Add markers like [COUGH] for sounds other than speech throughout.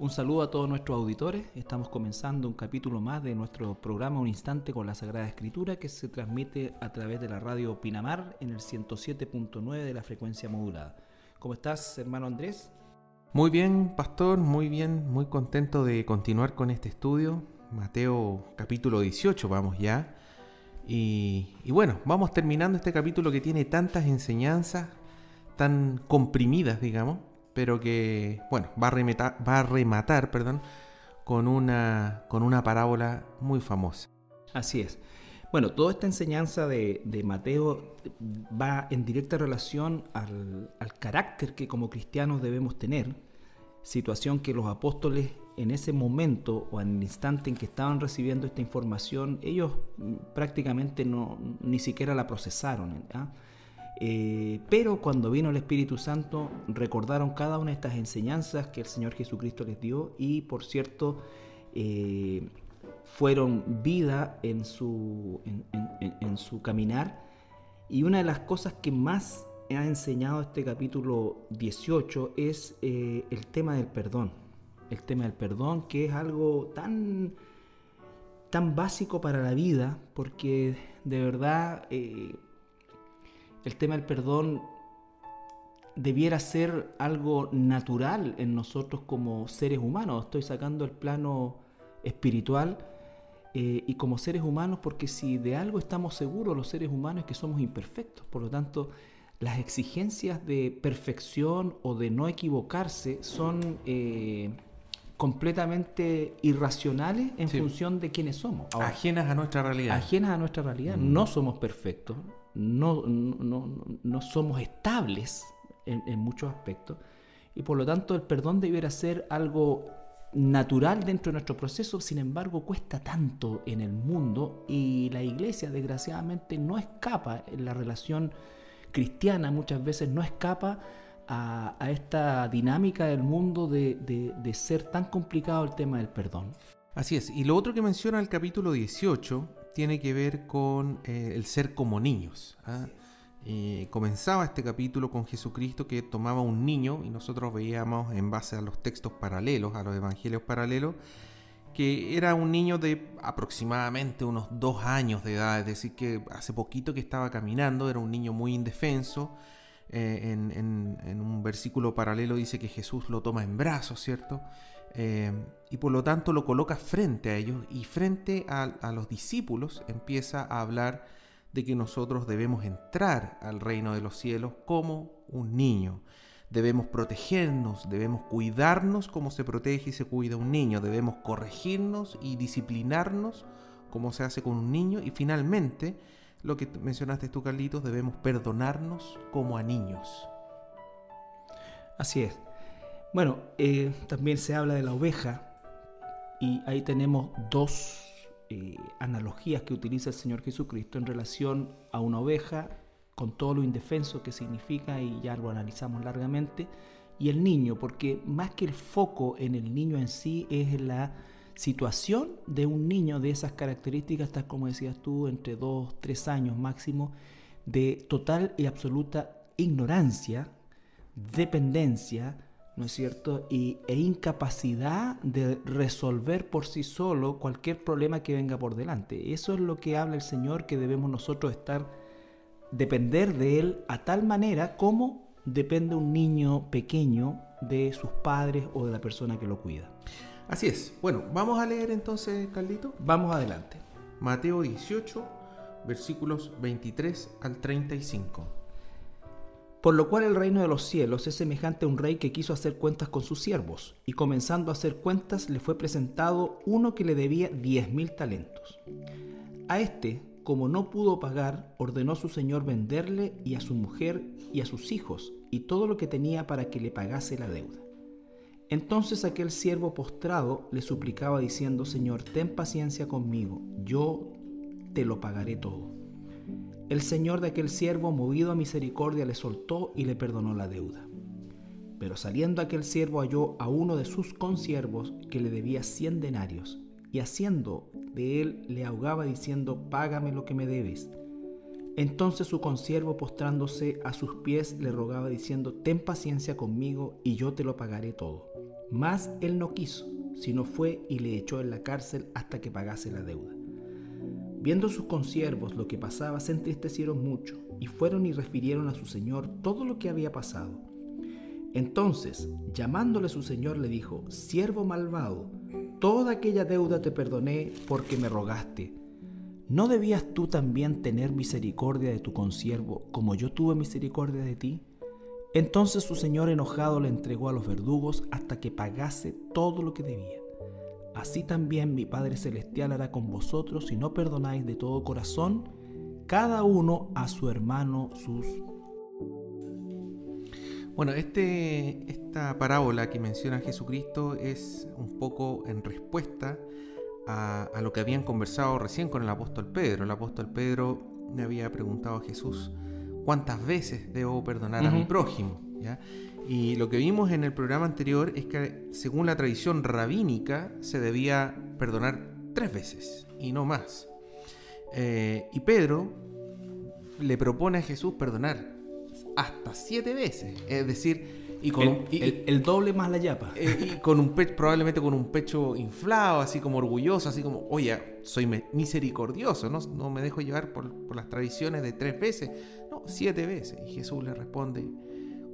Un saludo a todos nuestros auditores. Estamos comenzando un capítulo más de nuestro programa Un Instante con la Sagrada Escritura que se transmite a través de la radio Pinamar en el 107.9 de la frecuencia modulada. ¿Cómo estás, hermano Andrés? Muy bien, pastor, muy bien, muy contento de continuar con este estudio. Mateo capítulo 18, vamos ya. Y, y bueno, vamos terminando este capítulo que tiene tantas enseñanzas, tan comprimidas, digamos pero que, bueno, va a rematar, perdón, con, una, con una parábola muy famosa. Así es. Bueno, toda esta enseñanza de, Mateo va en directa relación al, al, carácter que como cristianos debemos tener, situación que los apóstoles en ese momento o en el instante en que estaban recibiendo esta información, ellos prácticamente no, ni siquiera la procesaron. ¿ah? Eh, pero cuando vino el Espíritu Santo recordaron cada una de estas enseñanzas que el Señor Jesucristo les dio y por cierto eh, fueron vida en su, en, su caminar. Y una de las cosas que más ha enseñado este capítulo 18 es eh, el tema del perdón. El tema del perdón que es algo tan, tan básico para la vida porque de verdad el tema del perdón debiera ser algo natural en nosotros como seres humanos. Estoy sacando el plano espiritual eh, y como seres humanos porque si de algo estamos seguros los seres humanos es que somos imperfectos. Por lo tanto, las exigencias de perfección o de no equivocarse son eh, completamente irracionales en función de quiénes somos. ajenas a nuestra realidad. Ajenas a nuestra realidad. Mm. No somos perfectos no, no, somos estables en, muchos aspectos y por lo tanto el perdón debiera ser algo natural dentro de nuestro proceso, sin embargo cuesta tanto en el mundo y la iglesia desgraciadamente no escapa en la relación cristiana, muchas veces no escapa a, esta dinámica del mundo de, de, ser tan complicado el tema del perdón. Así es, y lo otro que menciona el capítulo 18 tiene que ver con eh, el ser como niños. ¿ah? comenzaba este capítulo con Jesucristo que tomaba un niño y nosotros veíamos en base a los textos paralelos, a los evangelios paralelos, que era un niño de aproximadamente unos dos años de edad, es decir, que hace poquito que estaba caminando, era un niño muy indefenso. Eh, en, un versículo paralelo dice que Jesús lo toma en brazos, ¿cierto? Eh, y por lo tanto lo coloca frente a ellos y frente a, los discípulos empieza a hablar de que nosotros debemos entrar al reino de los cielos como un niño. Debemos protegernos, debemos cuidarnos como se protege y se cuida un niño, debemos corregirnos y disciplinarnos como se hace con un niño y finalmente, lo que mencionaste tú Carlitos, debemos perdonarnos como a niños. Así es. Bueno, eh, también se habla de la oveja y ahí tenemos dos eh, analogías que utiliza el Señor Jesucristo en relación a una oveja con todo lo indefenso que significa y ya lo analizamos largamente y el niño, porque más que el foco en el niño en sí es la situación de un niño de esas características, tal como decías tú, entre dos, tres años máximo, de total y absoluta ignorancia, dependencia, ¿no es cierto? Y, e incapacidad de resolver por sí solo cualquier problema que venga por delante. Eso es lo que habla el Señor, que debemos nosotros estar, depender de Él a tal manera como depende un niño pequeño de sus padres o de la persona que lo cuida. Así es. Bueno, vamos a leer entonces, Carlito. Vamos adelante. Mateo 18, versículos 23 al 35. Por lo cual el reino de los cielos es semejante a un rey que quiso hacer cuentas con sus siervos, y comenzando a hacer cuentas le fue presentado uno que le debía diez mil talentos. A este, como no pudo pagar, ordenó su señor venderle y a su mujer y a sus hijos y todo lo que tenía para que le pagase la deuda. Entonces aquel siervo postrado le suplicaba diciendo, Señor, ten paciencia conmigo, yo te lo pagaré todo. El señor de aquel siervo, movido a misericordia, le soltó y le perdonó la deuda. Pero saliendo aquel siervo halló a uno de sus consiervos que le debía cien denarios, y haciendo de él le ahogaba diciendo, Págame lo que me debes. Entonces su consiervo postrándose a sus pies le rogaba diciendo, Ten paciencia conmigo y yo te lo pagaré todo. Mas él no quiso, sino fue y le echó en la cárcel hasta que pagase la deuda. Viendo sus consiervos lo que pasaba, se entristecieron mucho y fueron y refirieron a su señor todo lo que había pasado. Entonces, llamándole su señor, le dijo, siervo malvado, toda aquella deuda te perdoné porque me rogaste. ¿No debías tú también tener misericordia de tu consiervo como yo tuve misericordia de ti? Entonces su señor enojado le entregó a los verdugos hasta que pagase todo lo que debía. Así también mi Padre Celestial hará con vosotros si no perdonáis de todo corazón cada uno a su hermano sus. Bueno, este, esta parábola que menciona Jesucristo es un poco en respuesta a, a lo que habían conversado recién con el apóstol Pedro. El apóstol Pedro le había preguntado a Jesús, cuántas veces debo perdonar a mi prójimo. Y lo que vimos en el programa anterior es que según la tradición rabínica se debía perdonar tres veces y no más. Eh, y Pedro le propone a Jesús perdonar hasta siete veces. Es decir, y con el, doble más la yapa. Eh, y con un pecho, probablemente con un pecho inflado, así como orgulloso, así como, oye, soy misericordioso, no, no me dejo llevar por, por, las tradiciones de tres veces, no, siete veces. Y Jesús le responde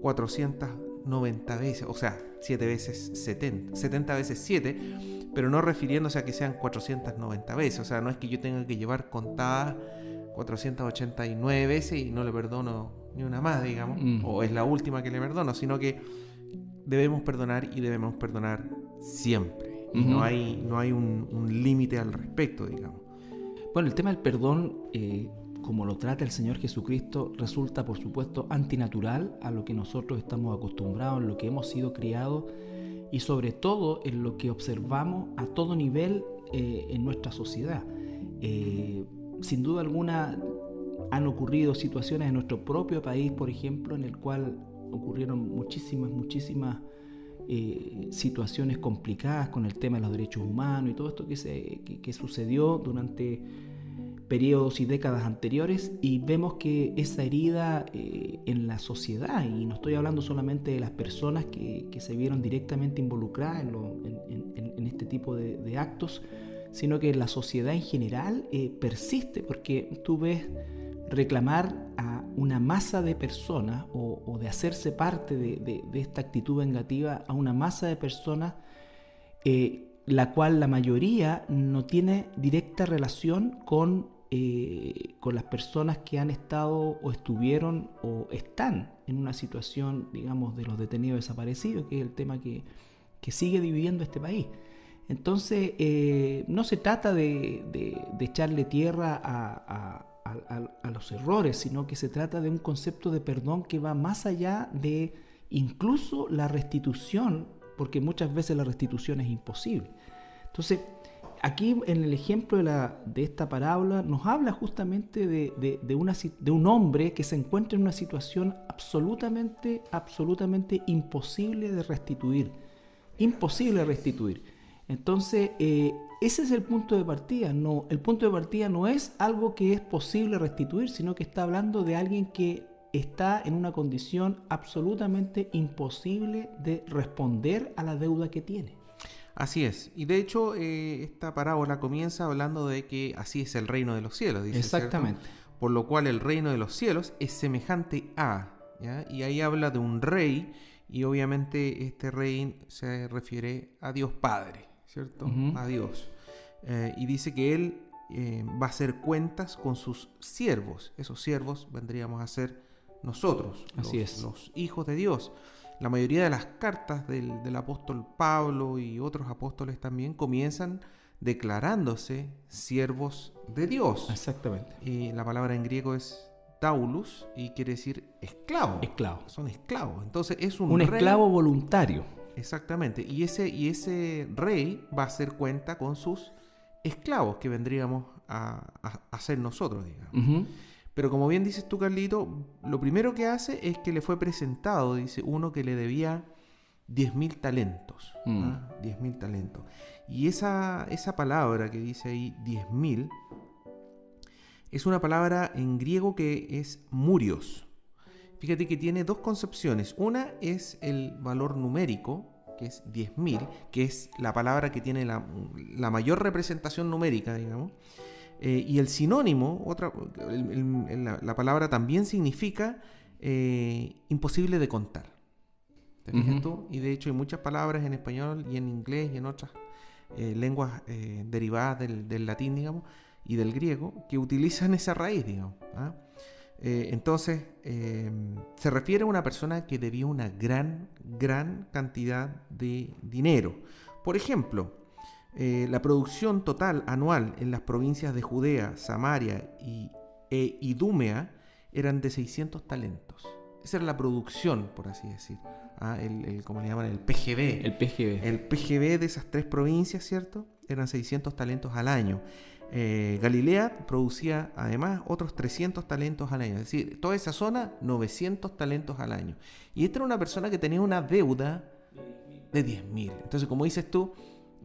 490 veces, o sea, siete veces 70, 70 veces 7, pero no refiriéndose a que sean 490 veces, o sea, no es que yo tenga que llevar contadas 489 veces y no le perdono ni una más, digamos, mm. o es la última que le perdono, sino que debemos perdonar y debemos perdonar siempre. Y no hay, no hay un, límite al respecto, digamos. Bueno, el tema del perdón, eh, como lo trata el Señor Jesucristo, resulta, por supuesto, antinatural a lo que nosotros estamos acostumbrados, en lo que hemos sido criados y sobre todo en lo que observamos a todo nivel eh, en nuestra sociedad. Eh, sin duda alguna, han ocurrido situaciones en nuestro propio país, por ejemplo, en el cual ocurrieron muchísimas, muchísimas eh, situaciones complicadas con el tema de los derechos humanos y todo esto que, se, que, sucedió durante periodos y décadas anteriores y vemos que esa herida eh, en la sociedad, y no estoy hablando solamente de las personas que, que se vieron directamente involucradas en, en, este tipo de, de, actos, sino que la sociedad en general eh, persiste, porque tú ves reclamar a una masa de personas o, de hacerse parte de, esta actitud vengativa a una masa de personas eh, la cual la mayoría no tiene directa relación con, eh, con las personas que han estado o estuvieron o están en una situación, digamos, de los detenidos desaparecidos, que es el tema que, sigue dividiendo este país. Entonces, eh, no se trata de, echarle tierra a a, los errores, sino que se trata de un concepto de perdón que va más allá de incluso la restitución, porque muchas veces la restitución es imposible. Entonces, aquí en el ejemplo de, esta parábola nos habla justamente de un hombre que se encuentra en una situación absolutamente, absolutamente imposible de restituir. Imposible de restituir. Entonces, eh, ese es el punto de partida. No, el punto de partida no es algo que es posible restituir, sino que está hablando de alguien que está en una condición absolutamente imposible de responder a la deuda que tiene. Así es. Y de hecho, eh, esta parábola comienza hablando de que así es el reino de los cielos. Dice, Exactamente. Por lo cual el reino de los cielos es semejante a. Y ahí habla de un rey. Y obviamente este rey se refiere a Dios Padre. ¿cierto? A Dios. Eh, y dice que Él eh, va a hacer cuentas con sus siervos. Esos siervos vendríamos a ser nosotros, Así los, es. los hijos de Dios. La mayoría de las cartas del, del, apóstol Pablo y otros apóstoles también comienzan declarándose siervos de Dios. Exactamente. Y la palabra en griego es taulus y quiere decir esclavo. Esclavo. Son esclavos. Entonces es un, un esclavo voluntario. Exactamente. Y ese, y ese rey va a hacer cuenta con sus esclavos que vendríamos a, hacer nosotros, digamos. Pero como bien dices tú, Carlito, lo primero que hace es que le fue presentado, dice, uno que le debía 10.000 talentos. Mm. ¿ah? Diez 10.000 talentos. Y esa, esa palabra que dice ahí, 10.000, es una palabra en griego que es murios. Fíjate que tiene dos concepciones. Una es el valor numérico, que es 10.000, que es la palabra que tiene la, mayor representación numérica, digamos. Eh, y el sinónimo, otra, la, palabra también significa eh, imposible de contar. ¿Te fijas tú? Y de hecho hay muchas palabras en español y en inglés y en otras eh, lenguas derivadas del, latín, digamos, y del griego, que utilizan esa raíz, digamos. ¿ah? Entonces, se refiere a una persona que debía una gran, gran cantidad de dinero. Por ejemplo, eh, la producción total anual en las provincias de Judea, Samaria y, e Idumea eran de 600 talentos. Esa era la producción, por así decir. Ah, el, el, ¿Cómo le llaman? El PGB. El PGB. El PGB de esas tres provincias, ¿cierto? Eran 600 talentos al año. Eh, Galilea producía además otros 300 talentos al año. Es decir, toda esa zona, 900 talentos al año. Y esta era una persona que tenía una deuda de 10.000. Entonces, como dices tú,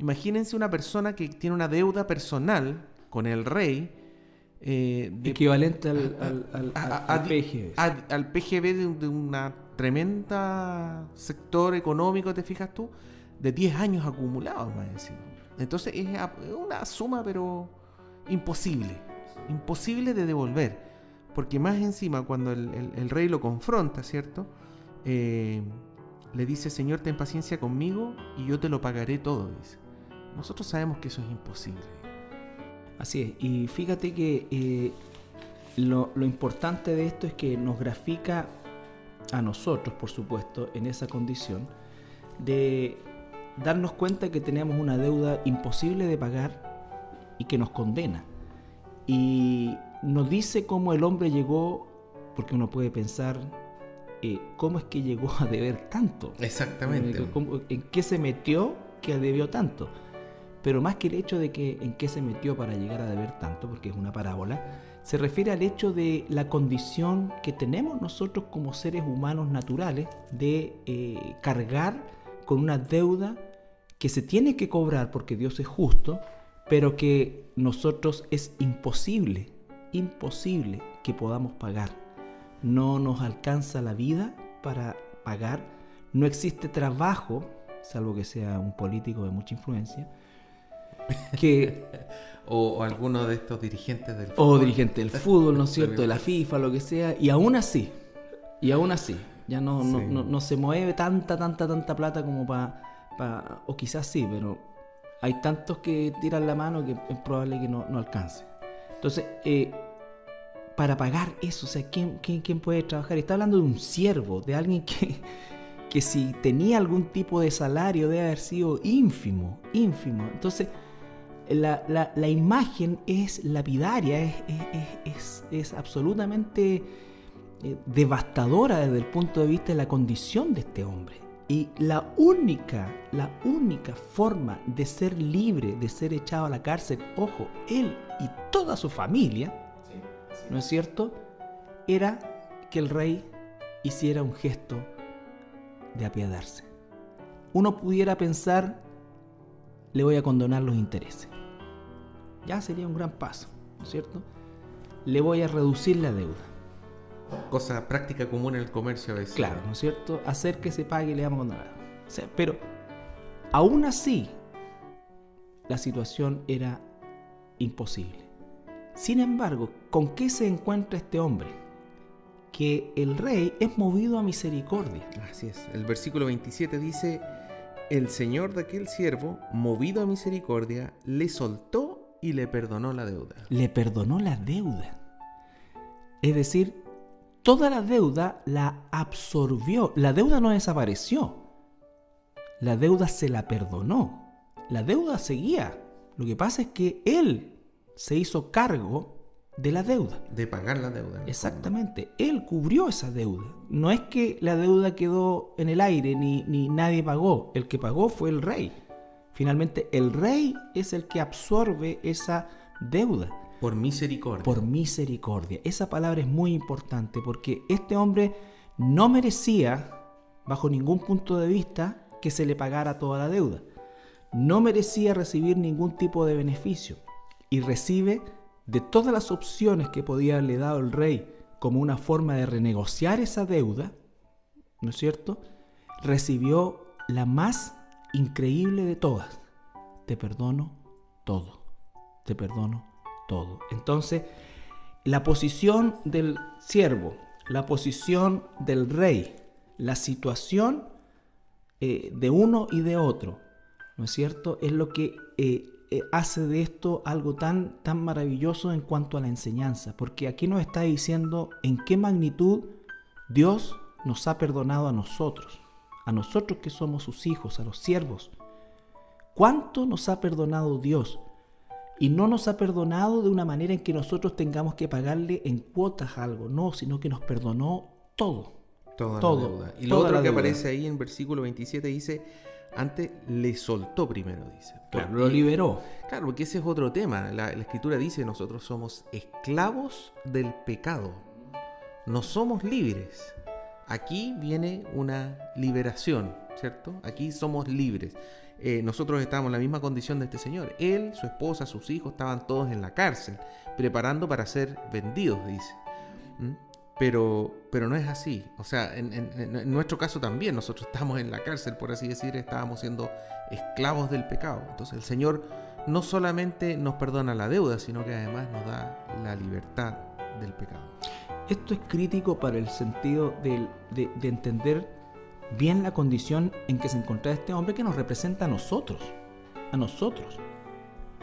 imagínense una persona que tiene una deuda personal con el rey. Eh, Equivalente al, PGB. al PGB de, una tremenda sector económico, ¿te fijas tú? De 10 años acumulados, más decir. Entonces es una suma, pero imposible, imposible de devolver, porque más encima cuando el, rey lo confronta, ¿cierto? Eh, le dice, Señor, ten paciencia conmigo y yo te lo pagaré todo, dice. Nosotros sabemos que eso es imposible. Así es, y fíjate que eh, lo, lo importante de esto es que nos grafica a nosotros, por supuesto, en esa condición, de darnos cuenta que tenemos una deuda imposible de pagar y que nos condena. Y nos dice cómo el hombre llegó, porque uno puede pensar, eh, ¿cómo es que llegó a deber tanto? Exactamente. Eh, ¿En qué se metió que debió tanto? Pero más que el hecho de que en qué se metió para llegar a deber tanto, porque es una parábola, se refiere al hecho de la condición que tenemos nosotros como seres humanos naturales de eh, cargar con una deuda que se tiene que cobrar porque Dios es justo, pero que nosotros es imposible, imposible que podamos pagar. No nos alcanza la vida para pagar, no existe trabajo, salvo que sea un político de mucha influencia, que... [LAUGHS] o, alguno de estos dirigentes del fútbol. O dirigente del fútbol, ¿no es cierto? De la FIFA, lo que sea, y aún así, y aún así, ya no, no, se mueve tanta, tanta, tanta plata como para... o quizás sí, pero hay tantos que tiran la mano que es probable que no, alcance. Entonces, eh, para pagar eso, o sea, ¿quién, quién, puede trabajar? Está hablando de un siervo, de alguien que, que si tenía algún tipo de salario debe haber sido ínfimo, ínfimo. Entonces, la, la, imagen es lapidaria, es, es, es absolutamente eh, devastadora desde el punto de vista de la condición de este hombre. Y la única, la única forma de ser libre, de ser echado a la cárcel, ojo, él y toda su familia, ¿no es cierto? Era que el rey hiciera un gesto de apiadarse. Uno pudiera pensar, le voy a condonar los intereses. Ya sería un gran paso, ¿no es cierto? Le voy a reducir la deuda cosa práctica común en el comercio a veces. Claro, ¿no es cierto? Hacer que se pague y le damos a O sea, pero aún así, la situación era imposible. Sin embargo, ¿con qué se encuentra este hombre? Que el rey es movido a misericordia. Así es. El versículo 27 dice, el señor de aquel siervo, movido a misericordia, le soltó y le perdonó la deuda. Le perdonó la deuda. Es decir, toda la deuda la absorbió. La deuda no desapareció. La deuda se la perdonó. La deuda seguía. Lo que pasa es que él se hizo cargo de la deuda. De pagar la deuda. Exactamente. Él cubrió esa deuda. No es que la deuda quedó en el aire ni, ni nadie pagó. El que pagó fue el rey. Finalmente el rey es el que absorbe esa deuda. Por misericordia. Por misericordia. Esa palabra es muy importante porque este hombre no merecía, bajo ningún punto de vista, que se le pagara toda la deuda. No merecía recibir ningún tipo de beneficio. Y recibe de todas las opciones que podía haberle dado el rey como una forma de renegociar esa deuda, ¿no es cierto? Recibió la más increíble de todas. Te perdono todo. Te perdono todo. Entonces, la posición del siervo, la posición del rey, la situación eh, de uno y de otro, ¿no es cierto? Es lo que eh, eh, hace de esto algo tan, tan maravilloso en cuanto a la enseñanza, porque aquí nos está diciendo en qué magnitud Dios nos ha perdonado a nosotros, a nosotros que somos sus hijos, a los siervos. ¿Cuánto nos ha perdonado Dios? Y no nos ha perdonado de una manera en que nosotros tengamos que pagarle en cuotas algo, no, sino que nos perdonó todo. Toda todo, la deuda. Y lo otro que aparece ahí en versículo 27 dice, antes le soltó primero, dice. Claro, lo liberó. Claro, porque ese es otro tema. La, la, escritura dice, nosotros somos esclavos del pecado. No somos libres. Aquí viene una liberación, ¿cierto? Aquí somos libres. Eh, nosotros estábamos en la misma condición de este señor. Él, su esposa, sus hijos estaban todos en la cárcel, preparando para ser vendidos, dice. ¿Mm? Pero, pero no es así. O sea, en, nuestro caso también, nosotros estamos en la cárcel, por así decir, estábamos siendo esclavos del pecado. Entonces el Señor no solamente nos perdona la deuda, sino que además nos da la libertad del pecado. Esto es crítico para el sentido de, de entender bien la condición en que se encontraba este hombre que nos representa a nosotros, a nosotros.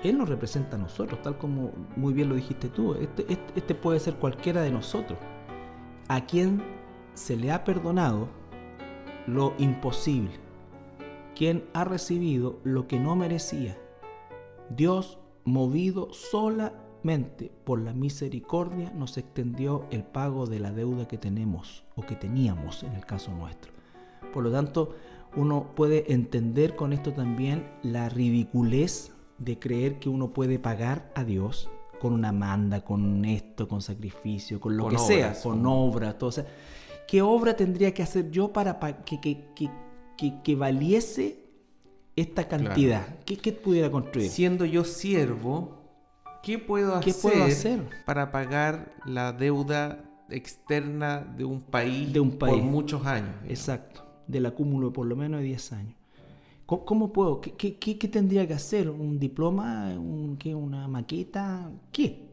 Él nos representa a nosotros, tal como muy bien lo dijiste tú. Este, este, este, puede ser cualquiera de nosotros, a quien se le ha perdonado lo imposible, quien ha recibido lo que no merecía. Dios, movido por la misericordia, nos extendió el pago de la deuda que tenemos o que teníamos en el caso nuestro. Por lo tanto, uno puede entender con esto también la ridiculez de creer que uno puede pagar a Dios con una manda, con esto, con sacrificio, con lo que sea, con obra, todo. ¿Qué obra tendría que hacer yo para que, que, valiese esta cantidad? ¿Qué, pudiera construir? Siendo yo siervo, ¿qué puedo hacer, puedo hacer para pagar la deuda externa de un país, de un país. por muchos años? Exacto del acúmulo por lo menos de 10 años. ¿Cómo, puedo? ¿Qué, qué, tendría que hacer? ¿Un diploma? Un, qué, ¿Una maqueta? ¿Qué?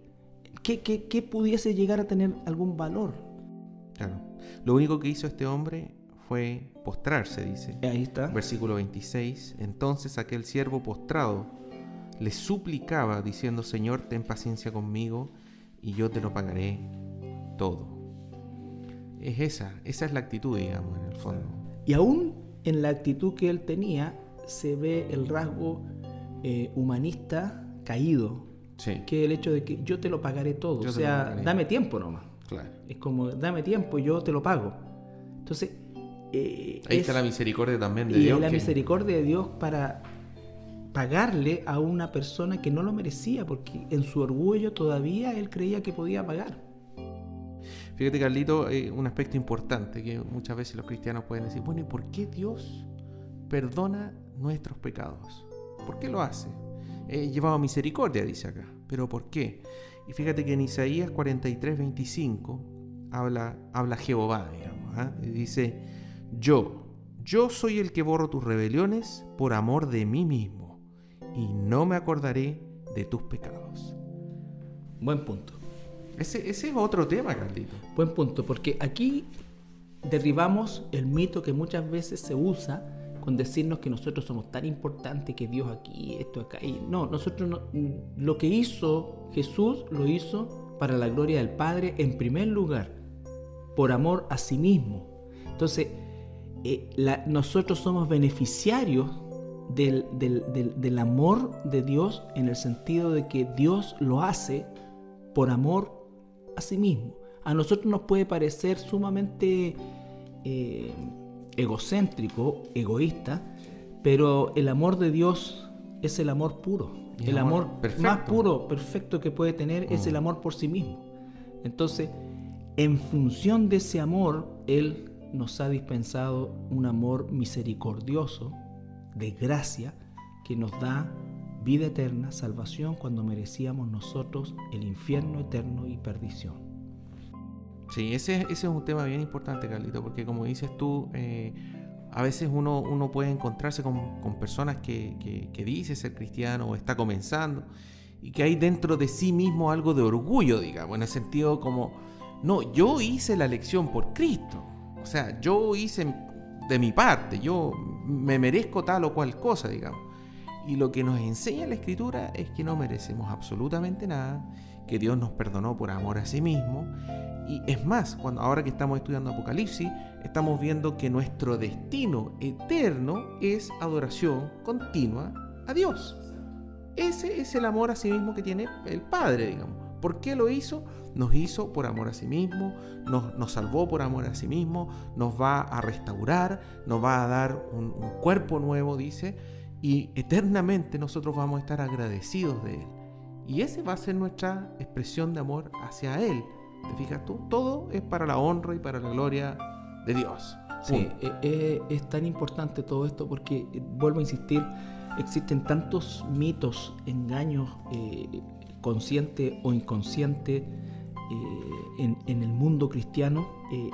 ¿Qué, ¿Qué, pudiese llegar a tener algún valor? Claro. Lo único que hizo este hombre fue postrarse, dice. Ahí está. Versículo 26. Entonces aquel siervo postrado le suplicaba diciendo, Señor, ten paciencia conmigo y yo te lo pagaré todo. Es esa, esa es la actitud, digamos, en el fondo. Y aún en la actitud que él tenía se ve el rasgo eh, humanista caído, que es el hecho de que yo te lo pagaré todo, o sea, dame tiempo nomás. Claro. Es como, dame tiempo, yo te lo pago. Entonces... Eh, Ahí está la misericordia también de Dios. Y la misericordia de Dios para pagarle a una persona que no lo merecía, porque en su orgullo todavía él creía que podía pagar. Fíjate, Carlito, eh, un aspecto importante que muchas veces los cristianos pueden decir, bueno, ¿y por qué Dios perdona nuestros pecados? ¿Por qué lo hace? He llevado misericordia, dice acá. ¿Pero por qué? Y fíjate que en Isaías 43, 25 habla, habla Jehová, digamos. Y dice, yo, yo soy el que borro tus rebeliones por amor de mí mismo, y no me acordaré de tus pecados. Buen punto. Ese, es otro tema, Carlito. Buen punto, porque aquí derribamos el mito que muchas veces se usa con decirnos que nosotros somos tan importantes que Dios aquí, esto acá. Y no, nosotros no, lo que hizo Jesús lo hizo para la gloria del Padre en primer lugar, por amor a sí mismo. Entonces, eh, nosotros somos beneficiarios del, del amor de Dios en el sentido de que Dios lo hace por amor a sí mismo. A nosotros nos puede parecer sumamente eh, egocéntrico, egoísta, pero el amor de Dios es el amor puro. El, amor, más puro, perfecto que puede tener es el mm. amor por sí mismo. Entonces, en función de ese amor, Él nos ha dispensado un amor misericordioso, de gracia, que nos da vida eterna, salvación, cuando merecíamos nosotros el infierno eterno y perdición. Sí, ese, ese es un tema bien importante, Carlito, porque como dices tú, eh, a veces uno, uno puede encontrarse con, con personas que, que, que, dice ser cristiano o está comenzando y que hay dentro de sí mismo algo de orgullo, digamos, en el sentido como, no, yo hice la elección por Cristo, o sea, yo hice de mi parte, yo me merezco tal o cual cosa, digamos. Y lo que nos enseña la escritura es que no merecemos absolutamente nada, que Dios nos perdonó por amor a sí mismo. Y es más, cuando ahora que estamos estudiando Apocalipsis, estamos viendo que nuestro destino eterno es adoración continua a Dios. Ese es el amor a sí mismo que tiene el Padre, digamos. ¿Por qué lo hizo? Nos hizo por amor a sí mismo, nos, nos salvó por amor a sí mismo, nos va a restaurar, nos va a dar un, un cuerpo nuevo, dice, y eternamente nosotros vamos a estar agradecidos de Él. Y esa va a ser nuestra expresión de amor hacia Él. ¿Te fijas tú? Todo es para la honra y para la gloria de Dios. Sí, es, eh, eh, es tan importante todo esto porque, eh, vuelvo a insistir, existen tantos mitos, engaños, eh, consciente o inconsciente, eh, en, en, el mundo cristiano, eh,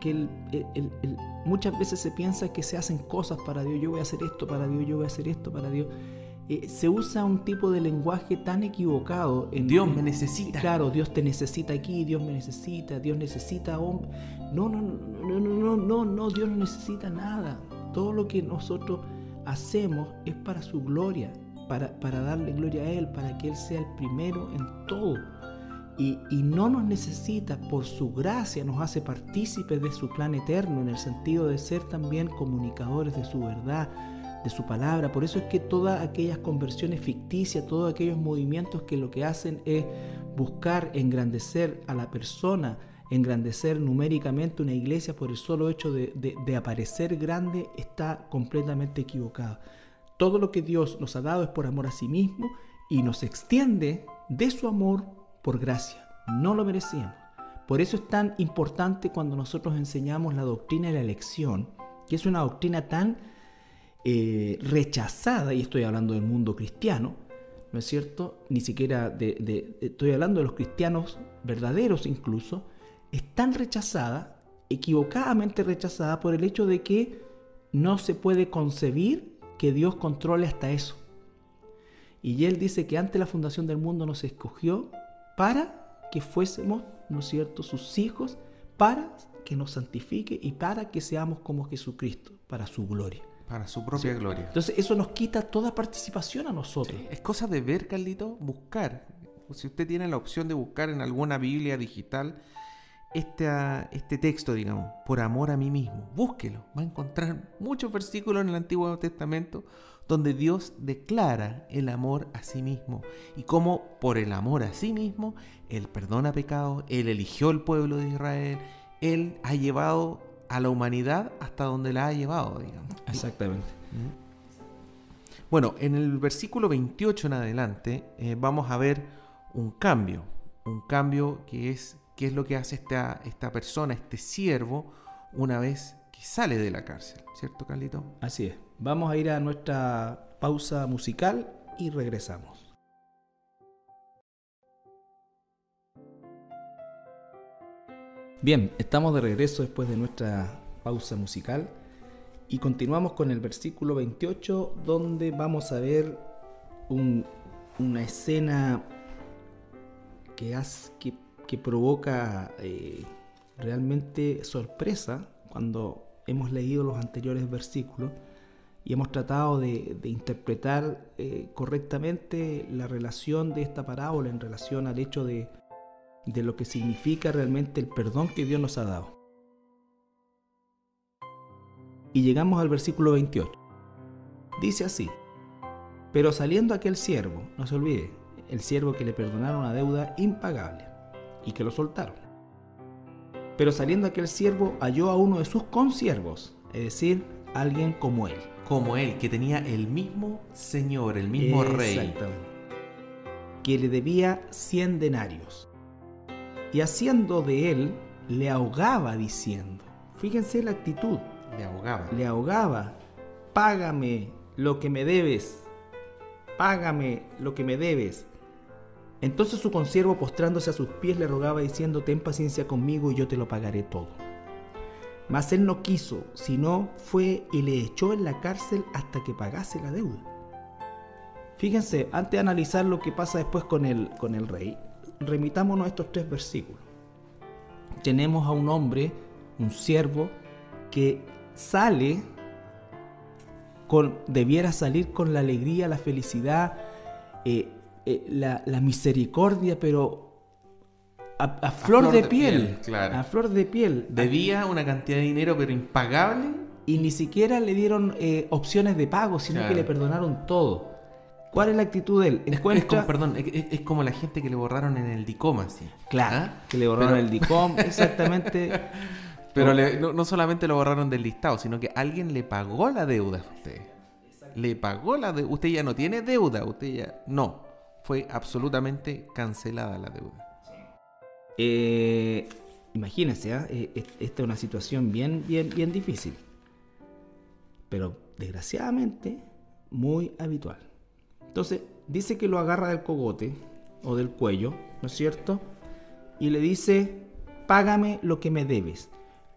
que el, el, el, muchas veces se piensa que se hacen cosas para Dios, yo voy a hacer esto para Dios, yo voy a hacer esto para Dios. Eh, se usa un tipo de lenguaje tan equivocado. En, Dios me necesita. Claro, Dios te necesita aquí, Dios me necesita, Dios necesita hombre. No, no, no, no, no, no, no, Dios no necesita nada. Todo lo que nosotros hacemos es para su gloria, para, darle gloria a Él, para que Él sea el primero en todo. Y, no nos necesita, por su gracia nos hace partícipes de su plan eterno, en el sentido de ser también comunicadores de su verdad, de su palabra. Por eso es que todas aquellas conversiones ficticias, todos aquellos movimientos que lo que hacen es buscar engrandecer a la persona, engrandecer numéricamente una iglesia por el solo hecho de, de, de aparecer grande, está completamente equivocado. Todo lo que Dios nos ha dado es por amor a sí mismo y nos extiende de su amor por gracia. No lo merecíamos. Por eso es tan importante cuando nosotros enseñamos la doctrina de la elección, que es una doctrina tan eh, rechazada, y estoy hablando del mundo cristiano, ¿no es cierto? Ni siquiera de, de, estoy hablando de los cristianos verdaderos incluso, es tan rechazada, equivocadamente rechazada por el hecho de que no se puede concebir que Dios controle hasta eso. Y él dice que antes de la fundación del mundo nos escogió para que fuésemos, ¿no es cierto?, sus hijos, para que nos santifique y para que seamos como Jesucristo, para su gloria. Para su propia Sí. gloria. Entonces eso nos quita toda participación a nosotros. Es cosa de ver, Carlito, buscar. Si usted tiene la opción de buscar en alguna Biblia digital este, este texto, digamos, por amor a mí mismo, búsquelo. Va a encontrar muchos versículos en el Antiguo Testamento donde Dios declara el amor a sí mismo y cómo por el amor a sí mismo Él perdona pecados, Él eligió el pueblo de Israel, Él ha llevado a la humanidad hasta donde la ha llevado, digamos. Exactamente. Bueno, en el versículo 28 en adelante eh, vamos a ver un cambio, un cambio que es qué es lo que hace esta, esta persona, este siervo, una vez que sale de la cárcel, ¿cierto, Carlito? Así es. Vamos a ir a nuestra pausa musical y regresamos. Bien, estamos de regreso después de nuestra pausa musical y continuamos con el versículo 28 donde vamos a ver un, una escena que, hace, que, que provoca eh, realmente sorpresa cuando hemos leído los anteriores versículos y hemos tratado de, interpretar eh, correctamente la relación de esta parábola en relación al hecho de, de lo que significa realmente el perdón que Dios nos ha dado. Y llegamos al versículo 28. Dice así, pero saliendo aquel siervo, no se olvide, el siervo que le perdonaron una deuda impagable y que lo soltaron. Pero saliendo aquel siervo halló a uno de sus consiervos, es decir, alguien como él. Como él, que tenía el mismo Señor, el mismo Rey. Exactamente. Que le debía 100 denarios. Y haciendo de él, le ahogaba diciendo, fíjense la actitud, Le ahogaba. le ahogaba, págame lo que me debes, págame lo que me debes. Entonces su consiervo postrándose a sus pies le rogaba diciendo, ten paciencia conmigo y yo te lo pagaré todo. Mas él no quiso, sino fue y le echó en la cárcel hasta que pagase la deuda. Fíjense, antes de analizar lo que pasa después con el, con el rey, remitámonos a estos tres versículos. Tenemos a un hombre, un siervo, que sale con, debiera salir con la alegría, la felicidad, eh, eh, la, misericordia, pero a, flor, de, piel. A flor de piel. Debía una cantidad de dinero, pero impagable. Y ni siquiera le dieron eh, opciones de pago, sino que le perdonaron todo. ¿Cuál es la actitud de él? Encuentra... Es, como, perdón, es, como la gente que le borraron en el DICOM, así. Claro, ¿Ah? que le borraron el DICOM, [LAUGHS] exactamente. Pero no, solamente lo borraron del listado, sino que alguien le pagó la deuda a usted. Le pagó la deuda. Usted ya no tiene deuda, usted ya... No, fue absolutamente cancelada la deuda. Eh, imagínense, ¿ah? eh, esta es una situación bien, bien, bien difícil. Pero desgraciadamente muy habitual. Entonces, dice que lo agarra del cogote o del cuello, ¿no es cierto? Y le dice, págame lo que me debes.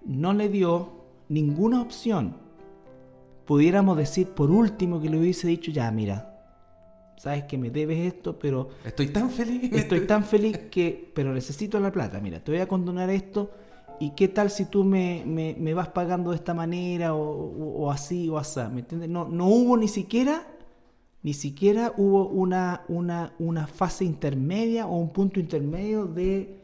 No le dio ninguna opción. Pudiéramos decir por último que le hubiese dicho, ya, mira, sabes que me debes esto, pero... Estoy tan feliz. Estoy tan [LAUGHS] feliz que, pero necesito la plata. Mira, te voy a condonar esto. ¿Y qué tal si tú me, me, vas pagando de esta manera o, así o así? ¿Me entiendes? No, no hubo ni siquiera ni siquiera hubo una, una, fase intermedia o un punto intermedio de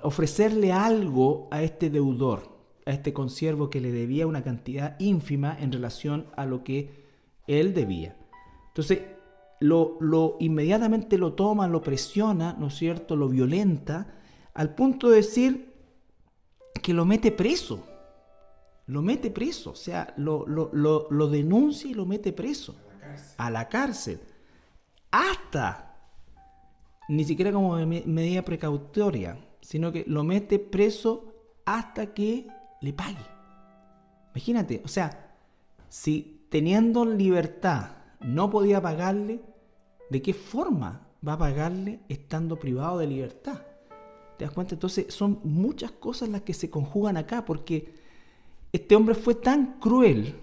ofrecerle algo a este deudor, a este consiervo que le debía una cantidad ínfima en relación a lo que él debía. Entonces, lo, lo inmediatamente lo toma, lo presiona, ¿no es cierto? Lo violenta, al punto de decir que lo mete preso. Lo mete preso, o sea, lo, lo denuncia y lo mete preso a la cárcel. Hasta, ni siquiera como medida precautoria, sino que lo mete preso hasta que le pague. Imagínate, o sea, si teniendo libertad no podía pagarle, ¿de qué forma va a pagarle estando privado de libertad? ¿Te das cuenta? Entonces son muchas cosas las que se conjugan acá porque este hombre fue tan cruel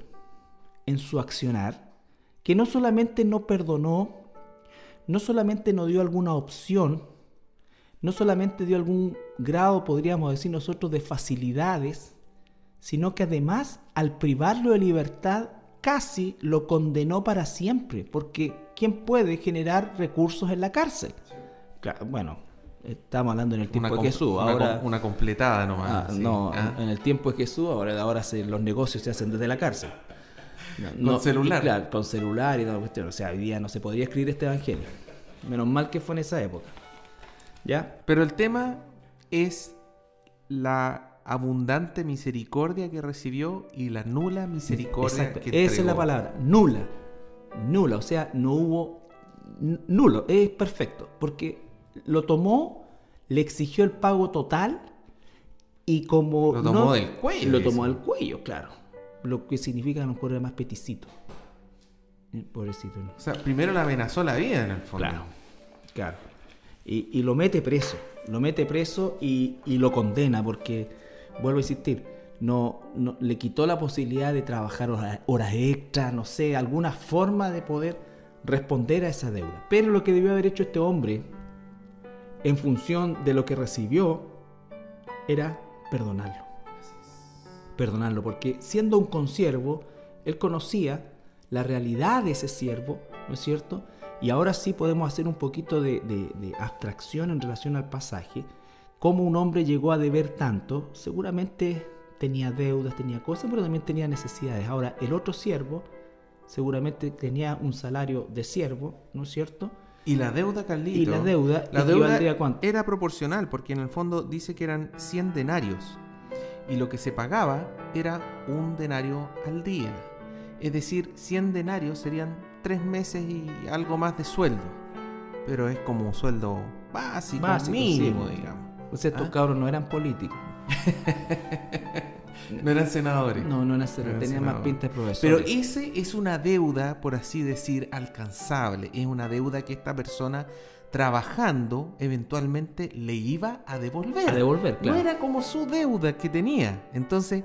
en su accionar que no solamente no perdonó, no solamente no dio alguna opción, no solamente dio algún grado, podríamos decir nosotros, de facilidades, sino que además al privarlo de libertad casi lo condenó para siempre, porque ¿quién puede generar recursos en la cárcel? bueno, estamos hablando en el tiempo de Jesús. Ahora, una, completada nomás. Ah, no, ah. en el tiempo de Jesús, ahora, ahora los negocios se hacen desde la cárcel con celular. con celular y toda cuestión. O sea, hoy día no se podría escribir este evangelio. Menos mal que fue en esa época. ¿Ya? Pero el tema es la abundante misericordia que recibió y la nula misericordia que Esa es la palabra, nula. Nula, o sea, no hubo nulo, es perfecto, porque lo tomó, le exigió el pago total y como lo tomó del cuello. Lo tomó del cuello, claro lo que significa a lo mejor era más peticito. Pobrecito. O sea, primero le amenazó la vida en el fondo. Claro, claro. Y, lo mete preso, lo mete preso y, lo condena porque, vuelvo a insistir, no, le quitó la posibilidad de trabajar horas, horas extras, no sé, alguna forma de poder responder a esa deuda. Pero lo que debió haber hecho este hombre, en función de lo que recibió, era perdonarlo perdonarlo, porque siendo un consiervo, él conocía la realidad de ese siervo, ¿no es cierto? Y ahora sí podemos hacer un poquito de, abstracción en relación al pasaje. Cómo un hombre llegó a deber tanto, seguramente tenía deudas, tenía cosas, pero también tenía necesidades. Ahora, el otro siervo seguramente tenía un salario de siervo, ¿no es cierto? Y la deuda, Carlito. Y la deuda, la deuda cuánto? era proporcional, porque en el fondo dice que eran 100 denarios y lo que se pagaba era un denario al día. Es decir, 100 denarios serían tres meses y algo más de sueldo. Pero es como un sueldo básico, mínimo, digamos. O sea, estos ¿Ah? cabros no eran políticos. [LAUGHS] no eran senadores. No, no eran senadores, tenían más pinta de profesores. Pero ese es una deuda, por así decir, alcanzable. Es una deuda que esta persona trabajando, eventualmente le iba a devolver. A devolver, claro. No era como su deuda que tenía. Entonces,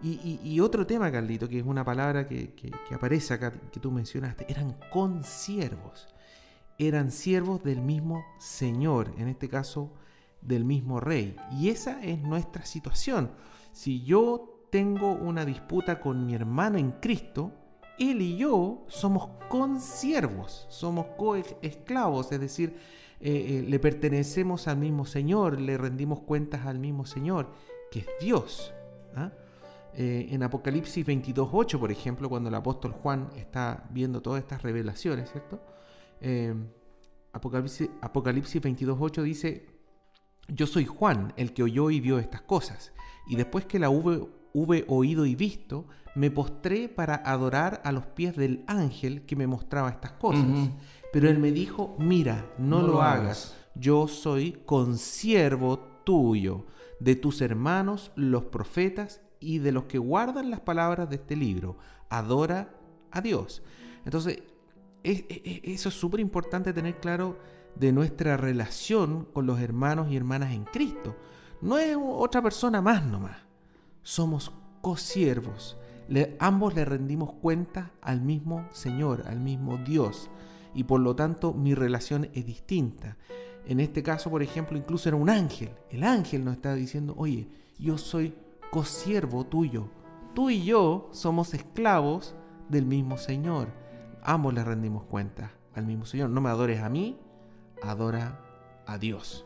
Y, otro tema, Carlito, que es una palabra que, aparece acá, que tú mencionaste, eran consiervos. Eran siervos del mismo Señor, en este caso del mismo Rey. Y esa es nuestra situación. Si yo tengo una disputa con mi hermano en Cristo, él y yo somos consiervos, somos coesclavos, es decir, eh, eh, le pertenecemos al mismo Señor, le rendimos cuentas al mismo Señor, que es Dios. ¿ah? Eh, en Apocalipsis 22.8, por ejemplo, cuando el apóstol Juan está viendo todas estas revelaciones, ¿cierto? Apocalipsis, Apocalipsis 22.8 dice, yo soy Juan, el que oyó y vio estas cosas. Y después que la hube, hube oído y visto, me postré para adorar a los pies del ángel que me mostraba estas cosas. Pero él me dijo, mira, no, lo, hagas. Yo soy consiervo tuyo, de tus hermanos los profetas y de los que guardan las palabras de este libro. Adora a Dios. Entonces, eso es súper importante tener claro de nuestra relación con los hermanos y hermanas en Cristo. No es otra persona más nomás. Somos cosiervos. Ambos le rendimos cuenta al mismo Señor, al mismo Dios. Y por lo tanto mi relación es distinta. En este caso, por ejemplo, incluso era un ángel. El ángel nos está diciendo, oye, yo soy cosiervo tuyo. Tú y yo somos esclavos del mismo Señor. Ambos le rendimos cuenta al mismo Señor. No me adores a mí, adora a Dios.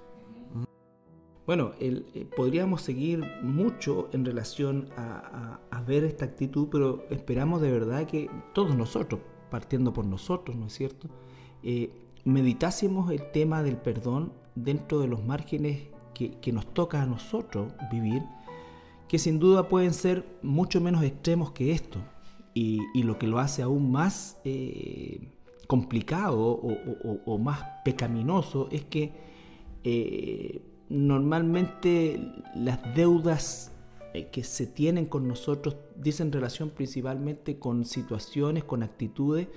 Bueno, eh, podríamos seguir mucho en relación a, ver esta actitud, pero esperamos de verdad que todos nosotros, partiendo por nosotros, ¿no es cierto?, eh, meditásemos el tema del perdón dentro de los márgenes que, nos toca a nosotros vivir, que sin duda pueden ser mucho menos extremos que esto, y, lo que lo hace aún más eh, complicado o, más pecaminoso es que normalmente las deudas eh, que se tienen con nosotros dicen relación principalmente con situaciones, con actitudes,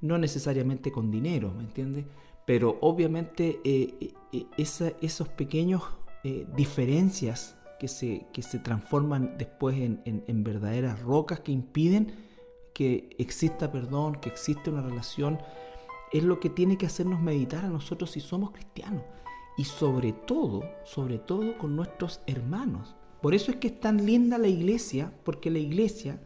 no necesariamente con dinero, ¿me entiendes? Pero obviamente eh, eh, esos pequeños diferencias que se, que se transforman después en verdaderas rocas que impiden que exista perdón, que exista una relación, es lo que tiene que hacernos meditar a nosotros si somos cristianos y sobre todo, sobre todo con nuestros hermanos. Por eso es que es tan linda la iglesia, porque la iglesia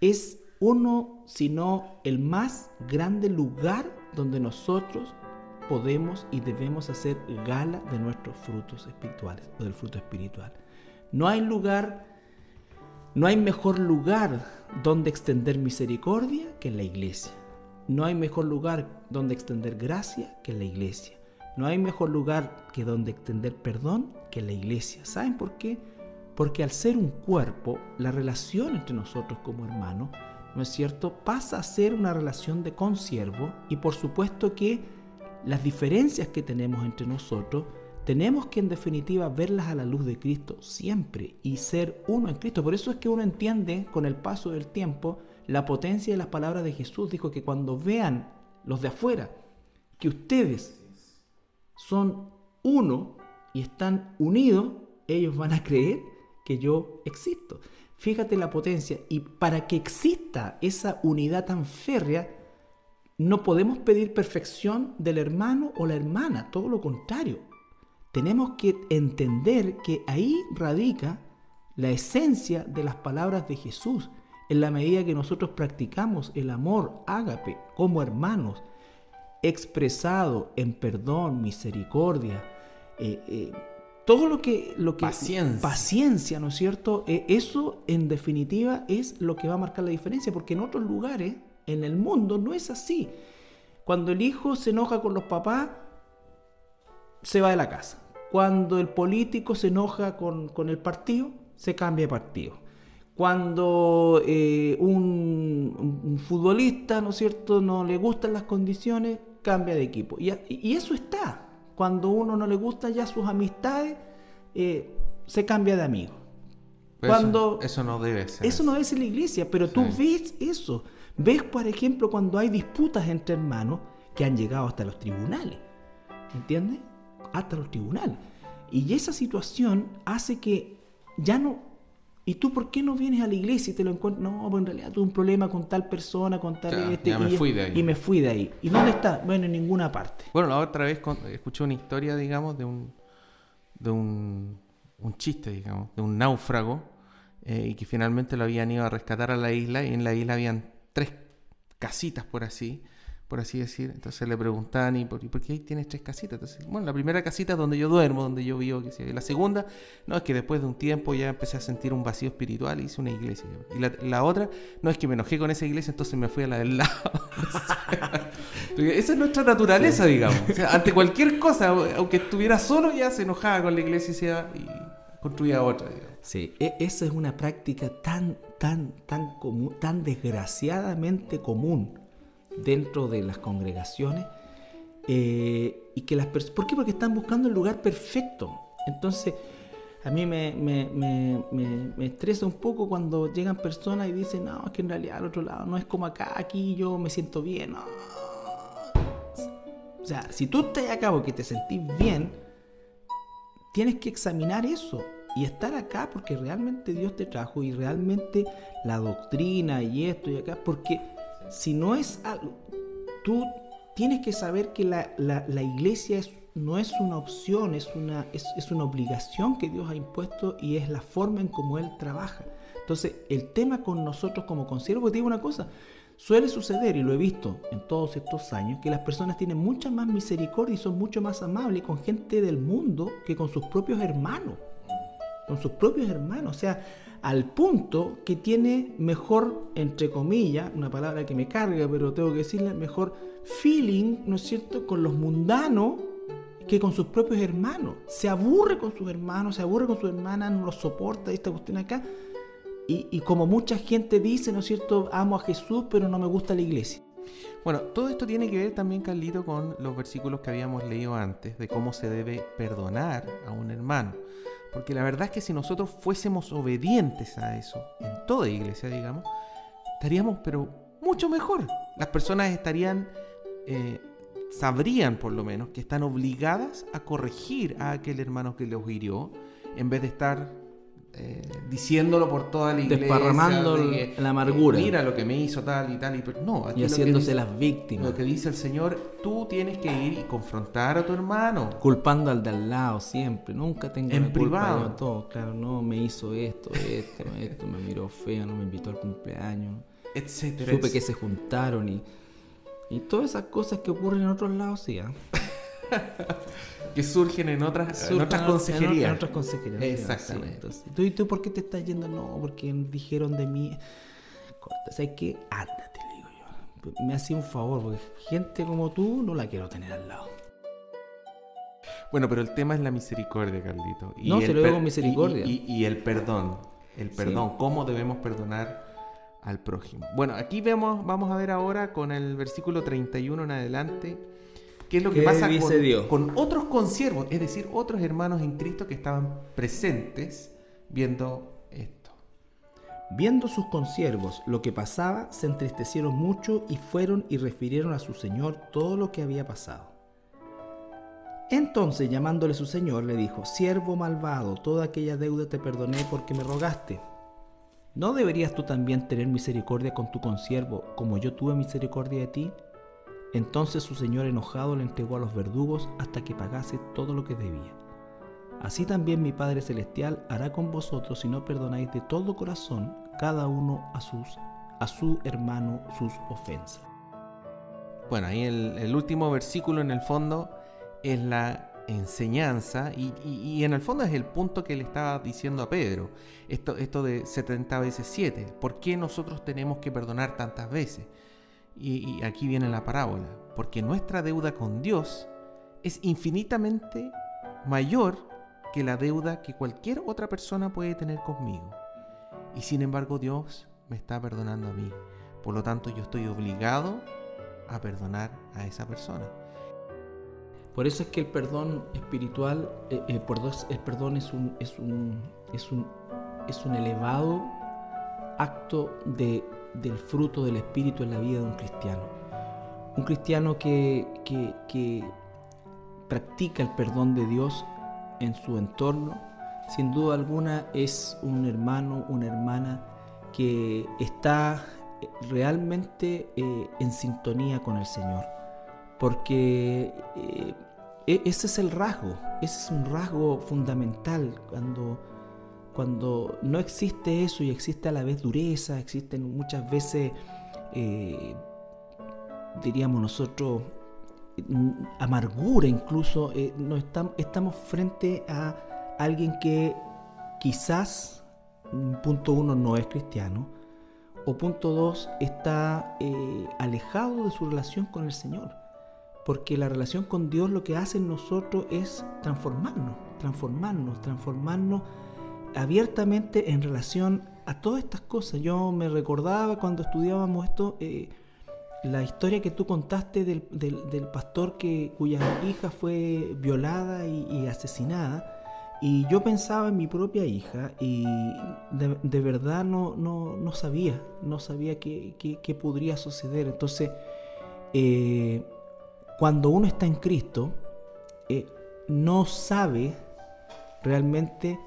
es uno, si no el más grande lugar donde nosotros podemos y debemos hacer gala de nuestros frutos espirituales o del fruto espiritual. No hay lugar, no hay mejor lugar donde extender misericordia que en la iglesia. No hay mejor lugar donde extender gracia que en la iglesia. No hay mejor lugar que donde extender perdón que la iglesia. ¿Saben por qué? Porque al ser un cuerpo, la relación entre nosotros como hermanos, ¿no es cierto?, pasa a ser una relación de consiervo y por supuesto que las diferencias que tenemos entre nosotros, tenemos que en definitiva verlas a la luz de Cristo siempre y ser uno en Cristo. Por eso es que uno entiende con el paso del tiempo la potencia de las palabras de Jesús. Dijo que cuando vean los de afuera que ustedes son uno y están unidos, ellos van a creer que yo existo. Fíjate la potencia. Y para que exista esa unidad tan férrea, no podemos pedir perfección del hermano o la hermana, todo lo contrario. Tenemos que entender que ahí radica la esencia de las palabras de Jesús. En la medida que nosotros practicamos el amor ágape como hermanos, expresado en perdón, misericordia, eh, eh, todo lo que, lo que... Paciencia. Paciencia, ¿no es cierto? Eh, eso en definitiva es lo que va a marcar la diferencia, porque en otros lugares, en el mundo, no es así. Cuando el hijo se enoja con los papás, se va de la casa. Cuando el político se enoja con, con el partido, se cambia de partido cuando un, un, futbolista, ¿no es cierto?, no le gustan las condiciones, cambia de equipo. Y, y, eso está. Cuando uno no le gusta ya sus amistades, eh, se cambia de amigo. cuando, eso, no debe ser. Eso no debe ser la iglesia, pero tú ves eso. Ves, por ejemplo, cuando hay disputas entre hermanos que han llegado hasta los tribunales. ¿Entiendes? Hasta los tribunales. Y esa situación hace que ya no ¿Y tú por qué no vienes a la iglesia y te lo encuentras? No, pues en realidad tuve un problema con tal persona, con tal este. y, me fui de ahí. y me fui de ahí. ¿Y dónde está? Bueno, en ninguna parte. Bueno, la otra vez escuché una historia, digamos, de un, de un, un chiste, digamos, de un náufrago eh, y que finalmente lo habían ido a rescatar a la isla y en la isla habían tres casitas por así por así decir. Entonces le preguntaban, ¿y por, qué ahí tienes tres casitas? Entonces, bueno, la primera casita es donde yo duermo, donde yo vivo. Que sea. Y la segunda, no, es que después de un tiempo ya empecé a sentir un vacío espiritual y hice una iglesia. Y la, otra, no, es que me enojé con esa iglesia, entonces me fui a la del lado. [LAUGHS] esa es nuestra naturaleza, digamos. ante cualquier cosa, aunque estuviera solo, ya se enojaba con la iglesia y, construía otra. Sí, e, esa es una práctica tan, tan, tan común, tan desgraciadamente común dentro de las congregaciones eh, y que las. ¿Por qué? Porque están buscando el lugar perfecto. Entonces, a mí me, me, me, me, estresa un poco cuando llegan personas y dicen, no, es que en realidad al otro lado no es como acá, aquí yo me siento bien. O sea, si tú estás acá porque te sentís bien, tienes que examinar eso y estar acá porque realmente Dios te trajo y realmente la doctrina y esto y acá, porque si no es algo, tú tienes que saber que la, iglesia no es una opción, es una, es, una obligación que Dios ha impuesto y es la forma en cómo Él trabaja. Entonces, el tema con nosotros como consiervos, te digo una cosa, suele suceder, y lo he visto en todos estos años, que las personas tienen mucha más misericordia y son mucho más amables con gente del mundo que con sus propios hermanos. Con sus propios hermanos. O sea, al punto que tiene mejor, entre comillas, una palabra que me carga, pero tengo que decirle, mejor feeling, ¿no es cierto?, con los mundanos que con sus propios hermanos. Se aburre con sus hermanos, se aburre con sus hermanas, no los soporta esta cuestión acá. Y, y como mucha gente dice, ¿no es cierto?, amo a Jesús, pero no me gusta la iglesia. Bueno, todo esto tiene que ver también, Carlito, con los versículos que habíamos leído antes, de cómo se debe perdonar a un hermano. Porque la verdad es que si nosotros fuésemos obedientes a eso, en toda iglesia, digamos, estaríamos pero mucho mejor. Las personas estarían, eh, sabrían por lo menos que están obligadas a corregir a aquel hermano que los hirió, en vez de estar eh, diciéndolo por toda la iglesia. Desparramando la amargura. mira lo que me hizo tal y tal. Y, no, y haciéndose las víctimas. Lo que dice el Señor, tú tienes que ir y confrontar a tu hermano. Culpando al de al lado siempre. Nunca tengo En privado. todo. Claro, no, me hizo esto, esto, [LAUGHS] esto, me miró feo, no me invitó al cumpleaños. Etcétera. Supe que se juntaron y, y todas esas cosas que ocurren en otros lados, sí. ¿ah? [LAUGHS] que surgen en otras, en otras consejerías. En, otras consejerías. Exactamente. ¿Tú, ¿Y tú por qué te estás yendo? No, porque dijeron de mí. Corta, ¿sabes qué? Ándate, le digo yo. Me hacía un favor, porque gente como tú no la quiero tener al lado. Bueno, pero el tema es la misericordia, Carlito. Y no, se lo digo con misericordia. Y, el perdón. El perdón. ¿Cómo debemos perdonar al prójimo? Bueno, aquí vemos, vamos a ver ahora con el versículo 31 en adelante ¿Qué es lo que pasa con, otros consiervos, es decir, otros hermanos en Cristo que estaban presentes viendo esto? Viendo sus consiervos lo que pasaba, se entristecieron mucho y fueron y refirieron a su señor todo lo que había pasado. Entonces, llamándole su señor, le dijo, Siervo malvado, toda aquella deuda te perdoné porque me rogaste. ¿No deberías tú también tener misericordia con tu consiervo, como yo tuve misericordia de ti? Entonces su señor enojado le entregó a los verdugos hasta que pagase todo lo que debía. Así también mi Padre Celestial hará con vosotros si no perdonáis de todo corazón cada uno a, sus, su hermano sus ofensas. Bueno, ahí el, último versículo en el fondo es la enseñanza y, en el fondo es el punto que le estaba diciendo a Pedro, esto, esto de 70 veces 7, ¿por qué nosotros tenemos que perdonar tantas veces? Y, aquí viene la parábola, porque nuestra deuda con Dios es infinitamente mayor que la deuda que cualquier otra persona puede tener conmigo. Y sin embargo Dios me está perdonando a mí. Por lo tanto yo estoy obligado a perdonar a esa persona. Por eso es que el perdón espiritual, eh, eh, por dos, el perdón es un, es un, es un, es un elevado acto de del fruto del Espíritu en la vida de un cristiano. Un cristiano que, practica el perdón de Dios en su entorno sin duda alguna es un hermano, una hermana que está realmente eh, en sintonía con el Señor. Porque eh, e-, ese es el rasgo, ese es un rasgo fundamental cuando, cuando no existe eso y existe a la vez dureza, existen muchas veces, eh, diríamos nosotros, amargura incluso, no estamos, estamos frente a alguien que quizás, punto uno, no es cristiano, o punto dos, está eh, alejado de su relación con el Señor. Porque la relación con Dios lo que hace en nosotros es transformarnos, transformarnos, transformarnos abiertamente en relación a todas estas cosas. Yo me recordaba cuando estudiábamos esto, eh, la historia que tú contaste del, pastor que, cuya hija fue violada y asesinada y yo pensaba en mi propia hija y de, verdad no, no, sabía, no sabía qué, podría suceder. Entonces, eh, cuando uno está en Cristo, eh, no sabe realmente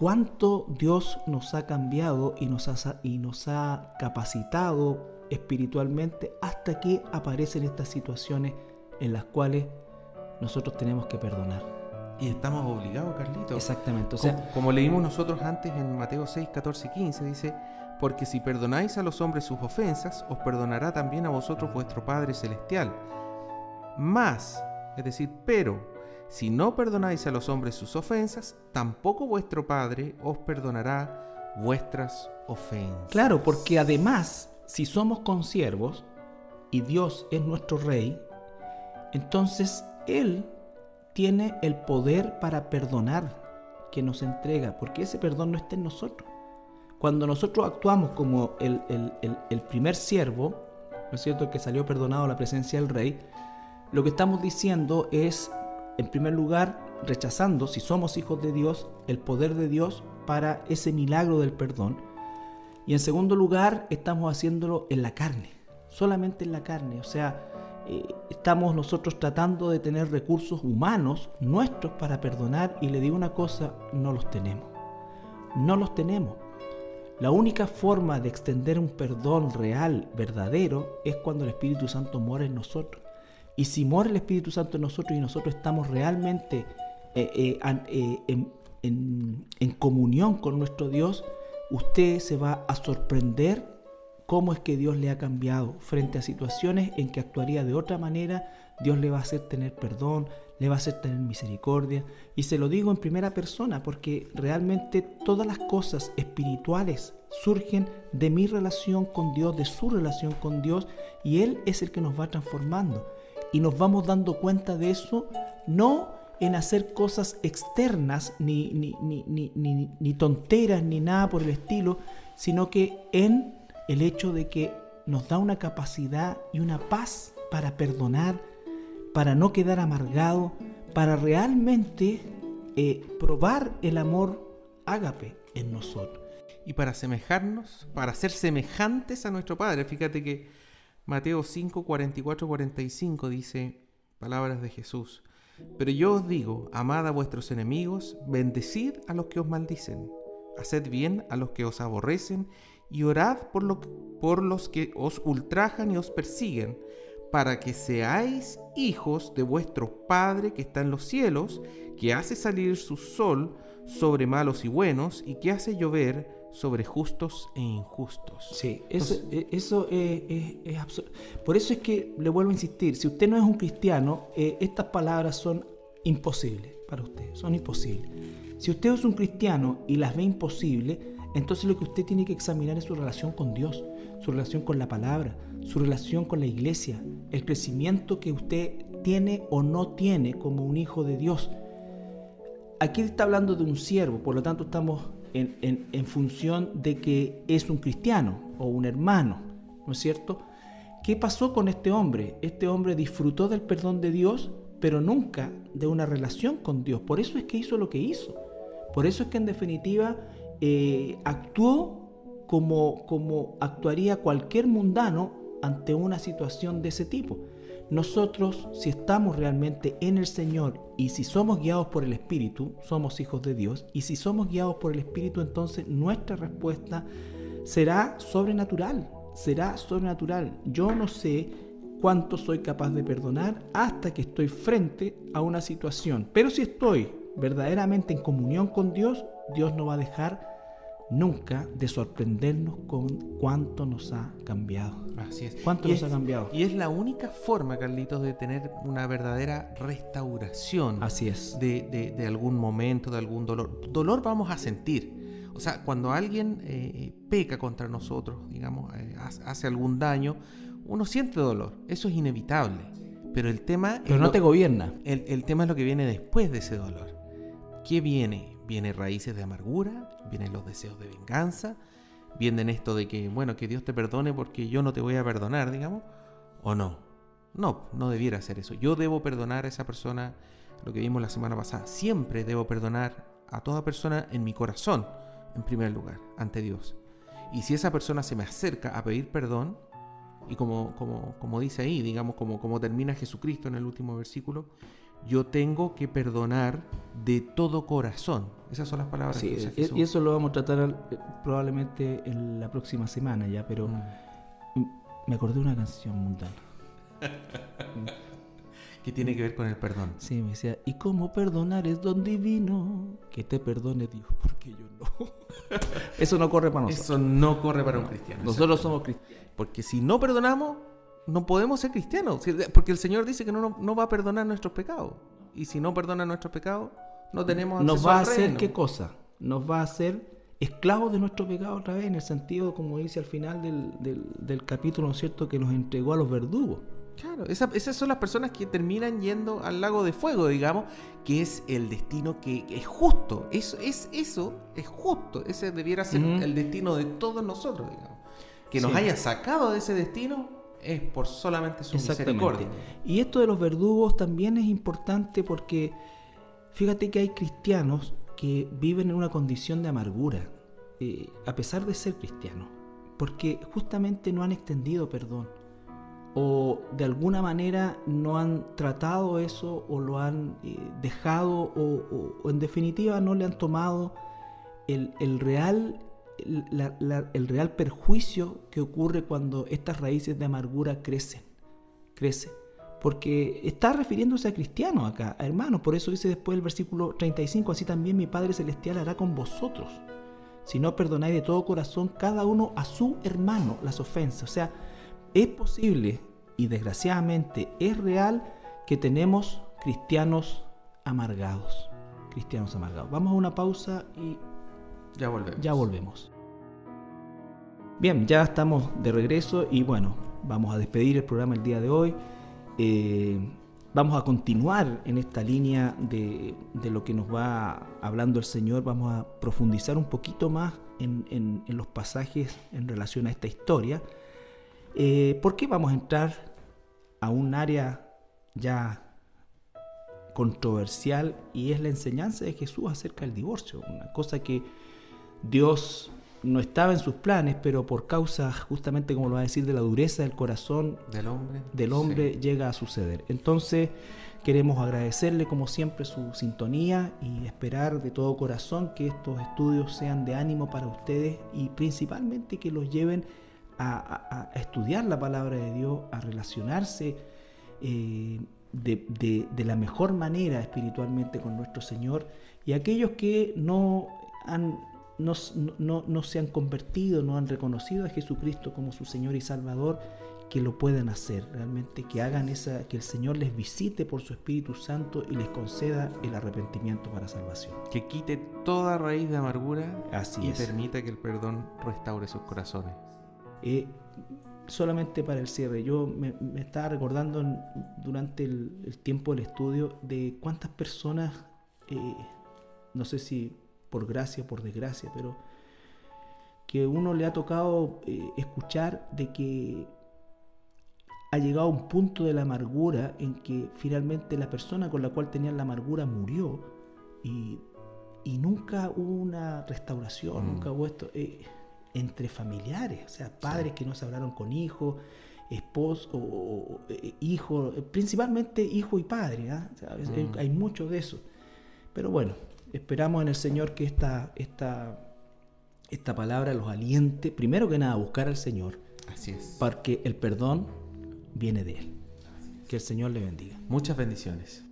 cuánto Dios nos ha cambiado y nos ha, y nos ha capacitado espiritualmente hasta que aparecen estas situaciones en las cuales nosotros tenemos que perdonar. Y estamos obligados, Carlito. Exactamente. O sea, como, leímos nosotros antes en Mateo 6, 14 15, dice, porque si perdonáis a los hombres sus ofensas, os perdonará también a vosotros vuestro Padre Celestial. Más, es decir, pero, si no perdonáis a los hombres sus ofensas, tampoco vuestro Padre os perdonará vuestras ofensas. Claro, porque además, si somos consiervos y Dios es nuestro Rey, entonces Él tiene el poder para perdonar que nos entrega, porque ese perdón no está en nosotros. Cuando nosotros actuamos como el, primer siervo, ¿no es cierto?, que salió perdonado a la presencia del rey, lo que estamos diciendo es, en primer lugar, rechazando, si somos hijos de Dios, el poder de Dios para ese milagro del perdón. Y en segundo lugar, estamos haciéndolo en la carne, solamente en la carne. O sea, eh, estamos nosotros tratando de tener recursos humanos nuestros para perdonar y le digo una cosa, no los tenemos. No los tenemos. La única forma de extender un perdón real, verdadero, es cuando el Espíritu Santo muere en nosotros. Y si muere el Espíritu Santo en nosotros y nosotros estamos realmente eh, eh, en, en comunión con nuestro Dios, usted se va a sorprender cómo es que Dios le ha cambiado frente a situaciones en que actuaría de otra manera, Dios le va a hacer tener perdón, le va a hacer tener misericordia. Y se lo digo en primera persona porque realmente todas las cosas espirituales surgen de mi relación con Dios, de su relación con Dios, y Él es el que nos va transformando. Y nos vamos dando cuenta de eso, no en hacer cosas externas, ni, ni, ni, ni tonteras, ni nada por el estilo, sino que en el hecho de que nos da una capacidad y una paz para perdonar, para no quedar amargado, para realmente eh, probar el amor ágape en nosotros. Y para asemejarnos, para ser semejantes a nuestro Padre. Fíjate que Mateo 5, 44, 45 dice palabras de Jesús. Pero yo os digo, amad a vuestros enemigos, bendecid a los que os maldicen, haced bien a los que os aborrecen y orad por, por los que os ultrajan y os persiguen, para que seáis hijos de vuestro Padre que está en los cielos, que hace salir su sol sobre malos y buenos y que hace llover sobre justos e injustos. Sí, eso, eh, eso es, es, Por eso es que le vuelvo a insistir, si usted no es un cristiano, eh, estas palabras son imposibles para usted, son imposibles. Si usted es un cristiano y las ve imposibles, entonces lo que usted tiene que examinar es su relación con Dios, su relación con la palabra, su relación con la iglesia, el crecimiento que usted tiene o no tiene como un hijo de Dios. Aquí está hablando de un siervo, por lo tanto estamos en, función de que es un cristiano o un hermano, ¿no es cierto? ¿Qué pasó con este hombre? Este hombre disfrutó del perdón de Dios, pero nunca de una relación con Dios. Por eso es que hizo lo que hizo. Por eso es que en definitiva eh, actuó como, como actuaría cualquier mundano ante una situación de ese tipo. Nosotros, si estamos realmente en el Señor y si somos guiados por el Espíritu, somos hijos de Dios, y si somos guiados por el Espíritu, entonces nuestra respuesta será sobrenatural, será sobrenatural. Yo no sé cuánto soy capaz de perdonar hasta que estoy frente a una situación, pero si estoy verdaderamente en comunión con Dios, Dios no va a dejar nunca de sorprendernos con cuánto nos ha cambiado. Así es. ¿Cuánto Y nos es- ha cambiado? Y es la única forma, Carlitos, de tener una verdadera restauración Así es. de, de- de algún momento, de algún dolor. Dolor vamos a sentir. O sea, cuando alguien eh, peca contra nosotros, digamos, eh, hace algún daño, uno siente dolor. Eso es inevitable. Pero el tema Pero no lo- te gobierna. el, el tema es lo que viene después de ese dolor. ¿Qué viene? Viene raíces de amargura, vienen los deseos de venganza, vienen esto de que, bueno, que Dios te perdone porque yo no te voy a perdonar, digamos, o no. No, no debiera hacer eso. Yo debo perdonar a esa persona, lo que vimos la semana pasada. Siempre debo perdonar a toda persona en mi corazón, en primer lugar, ante Dios. Y si esa persona se me acerca a pedir perdón, y como, como, como dice ahí, digamos, como, como termina Jesucristo en el último versículo, yo tengo que perdonar de todo corazón. Esas son las palabras Sí, que e- Jesús. y eso lo vamos a tratar al- eh, probablemente en la próxima semana ya, pero Mm. me acordé de una canción mundana. [LAUGHS] Que tiene que ver con el perdón. Sí, me decía, ¿y cómo perdonar es don divino? Que te perdone Dios, porque yo no. [LAUGHS] Eso no corre para nosotros. Eso no corre para un cristiano. Nosotros somos cristianos. Porque si no perdonamos, no podemos ser cristianos. Porque el Señor dice que no, no, no va a perdonar nuestros pecados. Y si no perdona nuestros pecados, no tenemos Nos va a hacer reino. qué cosa? Nos va a hacer esclavos de nuestro pecado otra vez, en el sentido, como dice al final del, del, del capítulo, ¿no es cierto?, que nos entregó a los verdugos. Claro, esa- esas son las personas que terminan yendo al lago de fuego, digamos, que es el destino que, que es justo. Eso es, eso es justo. Ese debiera ser el destino de todos nosotros, digamos. Que nos Sí. haya sacado de ese destino es por solamente su misericordia. Y esto de los verdugos también es importante porque fíjate que hay cristianos que viven en una condición de amargura, eh, a pesar de ser cristianos, porque justamente no han extendido perdón o de alguna manera no han tratado eso o lo han eh, dejado o, o- en definitiva no le han tomado el, el real la- la- el real perjuicio que ocurre cuando estas raíces de amargura crecen crecen porque está refiriéndose a cristianos acá, a hermanos, por eso dice después el versículo 35, así también mi Padre Celestial hará con vosotros, si no perdonáis de todo corazón cada uno a su hermano las ofensas. O sea, es posible y desgraciadamente es real que tenemos cristianos amargados. Cristianos amargados. Vamos a una pausa y Ya volvemos. ya volvemos. Bien, ya estamos de regreso y bueno, vamos a despedir el programa el día de hoy. Eh, vamos a continuar en esta línea de, de lo que nos va hablando el Señor. Vamos a profundizar un poquito más en, en- en los pasajes en relación a esta historia. Eh, porque vamos a entrar a un área ya controversial y es la enseñanza de Jesús acerca del divorcio, una cosa que Dios no estaba en sus planes, pero por causa justamente, como lo va a decir, de la dureza del corazón Del hombre. del hombre llega a suceder. Entonces queremos agradecerle como siempre su sintonía y esperar de todo corazón que estos estudios sean de ánimo para ustedes y principalmente que los lleven a, a- a estudiar la palabra de Dios, a relacionarse eh, de, de- de la mejor manera espiritualmente con nuestro Señor y aquellos que no han no, no- no se han convertido, no han reconocido a Jesucristo como su Señor y Salvador, que lo puedan hacer, realmente que hagan esa, que el Señor les visite por su Espíritu Santo y les conceda el arrepentimiento para salvación. Que quite toda raíz de amargura Así y es. permita que el perdón restaure sus corazones. Eh, solamente para el cierre, yo me, me estaba recordando en- durante el, el tiempo del estudio de cuántas personas, eh, no sé si por gracia o por desgracia, pero que uno le ha tocado eh, escuchar de que ha llegado a un punto de la amargura en que finalmente la persona con la cual tenían la amargura murió y, y nunca hubo una restauración, Mm. nunca hubo esto eh, entre familiares, o sea, padres que no se hablaron con hijos, esposo, o, eh, hijo, principalmente hijo y padre. Mm. Hay mucho de eso. Pero bueno, esperamos en el Señor que esta, esta, esta palabra los aliente, primero que nada, a buscar al Señor. Así es. Porque el perdón viene de Él. Que el Señor le bendiga. Muchas bendiciones.